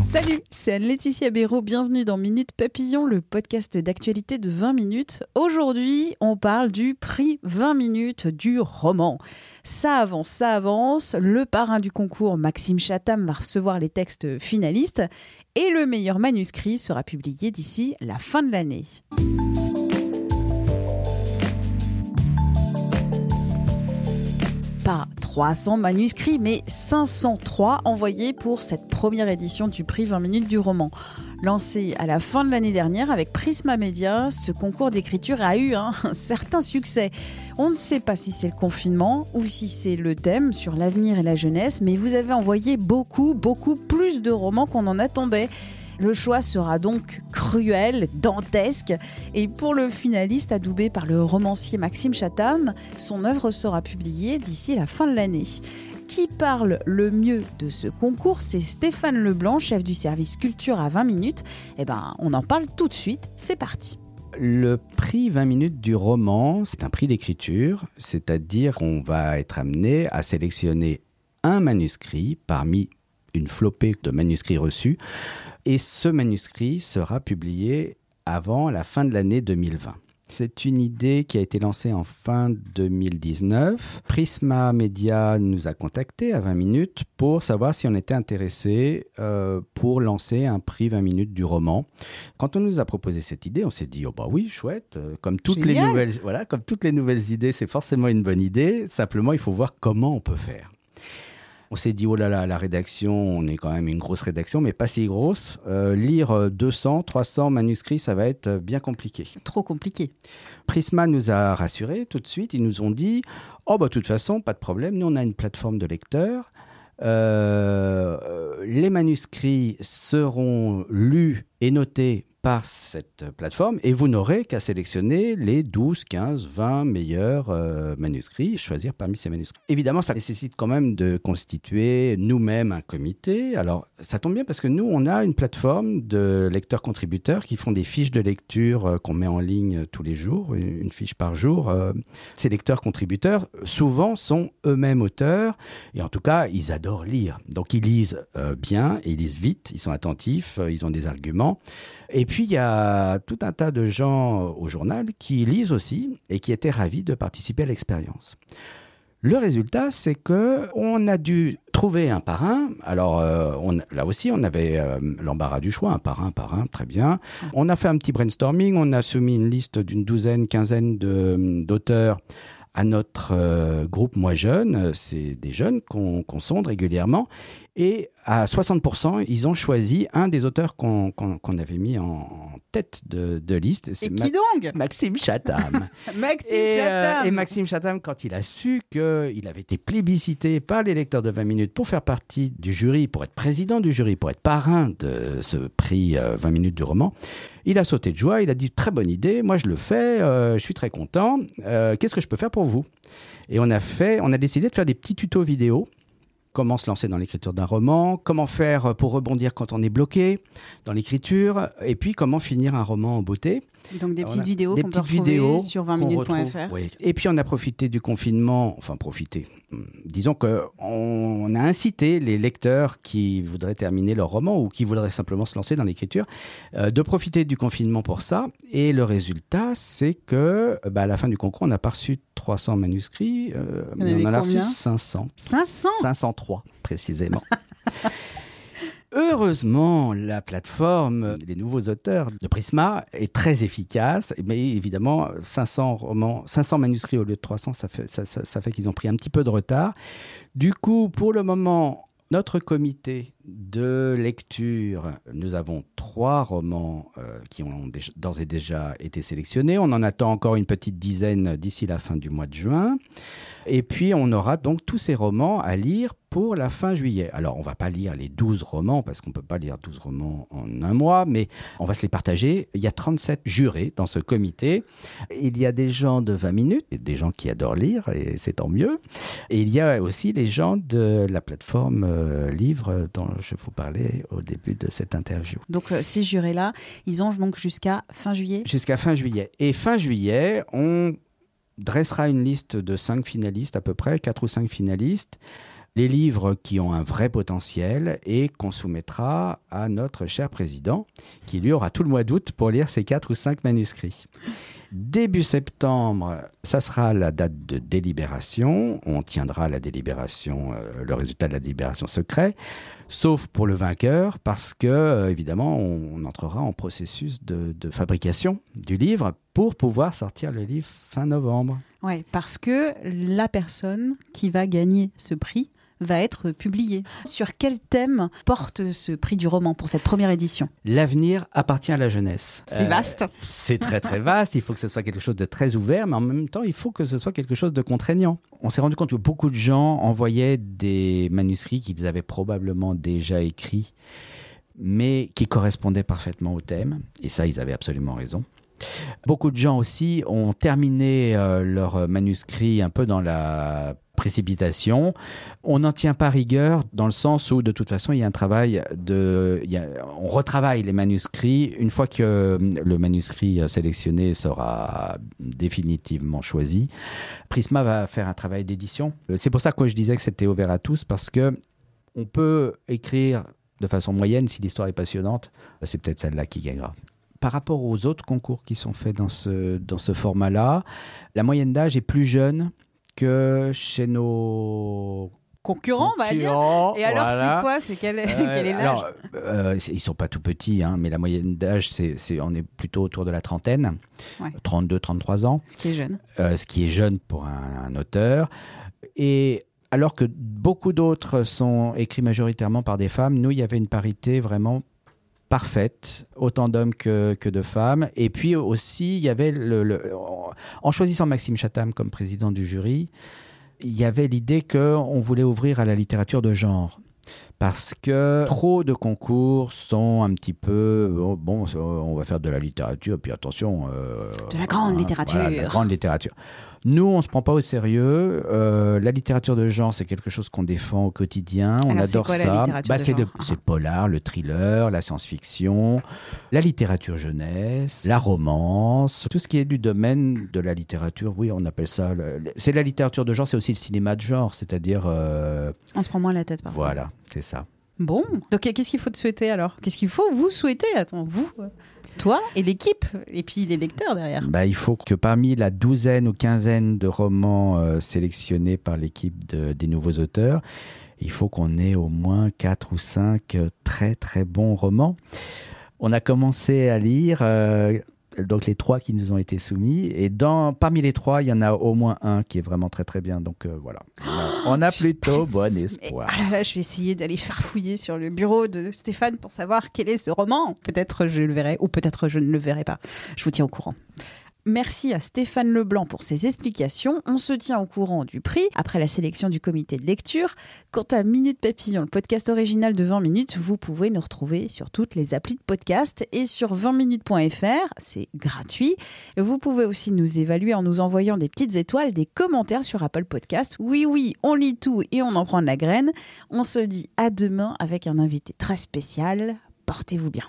Salut, c'est Anne-Laetitia Béraud. Bienvenue dans Minute Papillon, le podcast d'actualité de 20 minutes. Aujourd'hui, on parle du prix 20 minutes du roman. Ça avance, ça avance. Le parrain du concours, Maxime Chatham, va recevoir les textes finalistes et le meilleur manuscrit sera publié d'ici la fin de l'année. Pas 300 manuscrits, mais 503 envoyés pour cette première édition du prix 20 minutes du roman. Lancé à la fin de l'année dernière avec Prisma Media, ce concours d'écriture a eu un certain succès. On ne sait pas si c'est le confinement ou si c'est le thème sur l'avenir et la jeunesse, mais vous avez envoyé beaucoup, beaucoup plus de romans qu'on en attendait. Le choix sera donc cruel, dantesque, et pour le finaliste adoubé par le romancier Maxime Chatham, son œuvre sera publiée d'ici la fin de l'année. Qui parle le mieux de ce concours C'est Stéphane Leblanc, chef du service culture à 20 minutes. Eh ben, on en parle tout de suite, c'est parti. Le prix 20 minutes du roman, c'est un prix d'écriture, c'est-à-dire qu'on va être amené à sélectionner un manuscrit parmi une flopée de manuscrits reçus et ce manuscrit sera publié avant la fin de l'année 2020. C'est une idée qui a été lancée en fin 2019. Prisma Media nous a contactés à 20 minutes pour savoir si on était intéressé euh, pour lancer un prix 20 minutes du roman. Quand on nous a proposé cette idée, on s'est dit oh bah oui, chouette. Euh, comme toutes les nouvelles, voilà, comme toutes les nouvelles idées, c'est forcément une bonne idée. Simplement, il faut voir comment on peut faire. On s'est dit, oh là là, la rédaction, on est quand même une grosse rédaction, mais pas si grosse. Euh, lire 200, 300 manuscrits, ça va être bien compliqué. Trop compliqué. Prisma nous a rassurés tout de suite. Ils nous ont dit, oh bah de toute façon, pas de problème. Nous, on a une plateforme de lecteurs. Euh, les manuscrits seront lus et notés par cette plateforme et vous n'aurez qu'à sélectionner les 12, 15, 20 meilleurs euh, manuscrits, choisir parmi ces manuscrits. Évidemment, ça nécessite quand même de constituer nous-mêmes un comité. Alors, ça tombe bien parce que nous, on a une plateforme de lecteurs-contributeurs qui font des fiches de lecture euh, qu'on met en ligne tous les jours, une fiche par jour. Euh, ces lecteurs-contributeurs, souvent, sont eux-mêmes auteurs et en tout cas, ils adorent lire. Donc, ils lisent bien, ils lisent vite, ils sont attentifs, ils ont des arguments. Et puis, il y a tout un tas de gens au journal qui lisent aussi et qui étaient ravis de participer à l'expérience. Le résultat, c'est que on a dû trouver un parrain. Alors euh, on, là aussi, on avait euh, l'embarras du choix, un parrain, un parrain, très bien. On a fait un petit brainstorming, on a soumis une liste d'une douzaine, quinzaine d'auteurs à notre euh, groupe Moi Jeune. C'est des jeunes qu'on sonde régulièrement. Et à 60%, ils ont choisi un des auteurs qu'on avait mis en tête de, liste. Et qui donc? Maxime Chatham. Maxime et, euh, Chatham Et Maxime Chatham, quand il a su qu'il avait été plébiscité par les lecteurs de 20 minutes pour faire partie du jury, pour être président du jury, pour être parrain de ce prix 20 euh, minutes du roman, il a sauté de joie, il a dit très bonne idée, moi je le fais, euh, je suis très content, qu'est-ce que je peux faire pour vous? Et on a fait, on a décidé de faire des petits tutos vidéo comment se lancer dans l'écriture d'un roman, comment faire pour rebondir quand on est bloqué dans l'écriture, et puis comment finir un roman en beauté. Donc des petites vidéos qu'on peut retrouver sur 20minutes.fr. Et puis on a profité du confinement, enfin profité. Disons que on a incité les lecteurs qui voudraient terminer leur roman ou qui voudraient simplement se lancer dans l'écriture euh, de profiter du confinement pour ça. Et le résultat, c'est que bah, à la fin du concours, on n'a pas reçu 300 manuscrits, euh, mais on en a reçu 500. 500 503 précisément. Heureusement, la plateforme des nouveaux auteurs de Prisma est très efficace, mais évidemment, 500 romans, 500 manuscrits au lieu de 300, ça fait, ça, fait qu'ils ont pris un petit peu de retard. Du coup, pour le moment, notre comité de lecture, nous avons trois romans euh, qui ont d'ores et déjà été sélectionnés. On en attend encore une petite dizaine d'ici la fin du mois de juin. Et puis, on aura donc tous ces romans à lire pour la fin juillet. Alors, on va pas lire les 12 romans, parce qu'on peut pas lire 12 romans en un mois, mais on va se les partager. Il y a 37 jurés dans ce comité. Il y a des gens de 20 minutes, et des gens qui adorent lire, et c'est tant mieux. Et il y a aussi les gens de la plateforme euh, Livre dont je vous parlais au début de cette interview. Donc euh, ces jurés-là, ils ont donc jusqu'à fin juillet. Jusqu'à fin juillet. Et fin juillet, on dressera une liste de cinq finalistes à peu près, quatre ou cinq finalistes, les livres qui ont un vrai potentiel et qu'on soumettra à notre cher président, qui lui aura tout le mois d'août pour lire ces quatre ou cinq manuscrits. Début septembre, ça sera la date de délibération. On tiendra la délibération, euh, le résultat de la délibération secret, sauf pour le vainqueur, parce que, euh, évidemment, on, entrera en processus de, de fabrication du livre pour pouvoir sortir le livre fin novembre. Ouais, parce que la personne qui va gagner ce prix va être publiée. Sur quel thème porte ce prix du roman pour cette première édition? L'avenir appartient à la jeunesse. C'est Euh, vaste. C'est très très vaste, il faut que ce soit quelque chose de très ouvert, mais en même temps, il faut que ce soit quelque chose de contraignant. On s'est rendu compte que beaucoup de gens envoyaient des manuscrits qu'ils avaient probablement déjà écrits, mais qui correspondaient parfaitement au thème, et ça, ils avaient absolument raison. Beaucoup de gens aussi ont terminé euh, leur manuscrit un peu dans la précipitation. On n'en tient pas rigueur dans le sens où de toute façon il y a un travail de, on retravaille les manuscrits une fois que euh, le manuscrit euh, sélectionné sera définitivement choisi. Prisma va faire un travail d'édition. Euh, C'est pour ça que je disais que c'était ouvert à tous parce que on peut écrire de façon moyenne si l'histoire est passionnante. C'est peut-être celle-là qui gagnera par rapport aux autres concours qui sont faits dans ce, dans ce format-là, la moyenne d'âge est plus jeune que chez nos Concurrent, on va dire. concurrents. Et alors, Voilà. c'est quoi? C'est quel, Euh, quel est l'âge? alors, euh, ils sont pas tout petits, hein, mais la moyenne d'âge, c'est, c'est- on est plutôt autour de la trentaine, Ouais. 32, 33 ans, Ce qui est jeune. euh, ce qui est jeune pour un, un auteur. Et alors que beaucoup d'autres sont écrits majoritairement par des femmes, nous, il y avait une parité vraiment parfaite, autant d'hommes que, de femmes. Et puis aussi, il y avait, le, le- en choisissant Maxime Chatham comme président du jury, il y avait l'idée qu'on voulait ouvrir à la littérature de genre. Parce que trop de concours sont un petit peu bon, on va faire de la littérature, puis attention, euh, De la grande hein, littérature. voilà, de la grande littérature. Nous, on se prend pas au sérieux. Euh, la littérature de genre, c'est quelque chose qu'on défend au quotidien. On Alors, adore quoi ça. Bah, c'est le, le polar, le thriller, la science-fiction, la littérature jeunesse, la romance, tout ce qui est du domaine de la littérature. Oui, on appelle ça. c'est la littérature de genre, c'est aussi le cinéma de genre, c'est-à-dire. euh, On se prend moins la tête parfois. voilà, c'est ça. Bon, donc qu'est-ce qu'il faut te souhaiter alors? Qu'est-ce qu'il faut vous souhaiter? Attends, vous, toi et l'équipe, et puis les lecteurs derrière. Bah, il faut que parmi la douzaine ou quinzaine de romans euh, sélectionnés par l'équipe de- des nouveaux auteurs, il faut qu'on ait au moins quatre ou cinq euh, très très bons romans. On a commencé à lire euh, donc les trois qui nous ont été soumis et dans parmi les trois, il y en a au moins un qui est vraiment très très bien. Donc euh, voilà, on a, on a plutôt bon Mais- espoir. Ah là je vais essayer d'aller farfouiller sur le bureau de Stéphane pour savoir quel est ce roman. Peut-être je le verrai ou peut-être je ne le verrai pas. Je vous tiens au courant. Merci à Stéphane Leblanc pour ses explications. On se tient au courant du prix après la sélection du comité de lecture. Quant à Minute Papillon, le podcast original de 20 minutes, vous pouvez nous retrouver sur toutes les applis de podcast et sur 20minutes.fr. C'est gratuit. Vous pouvez aussi nous évaluer en nous envoyant des petites étoiles, des commentaires sur Apple Podcast. Oui, oui, on lit tout et on en prend de la graine. On se dit à demain avec un invité très spécial. Portez-vous bien.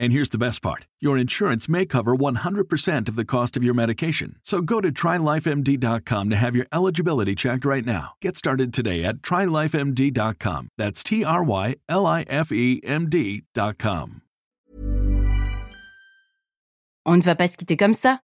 And here's the best part your insurance may cover 100% of the cost of your medication. So go to trylifemd.com to have your eligibility checked right now. Get started today at trylifemd.com. That's T R Y L I F E M D.com. On ne va pas se quitter comme ça.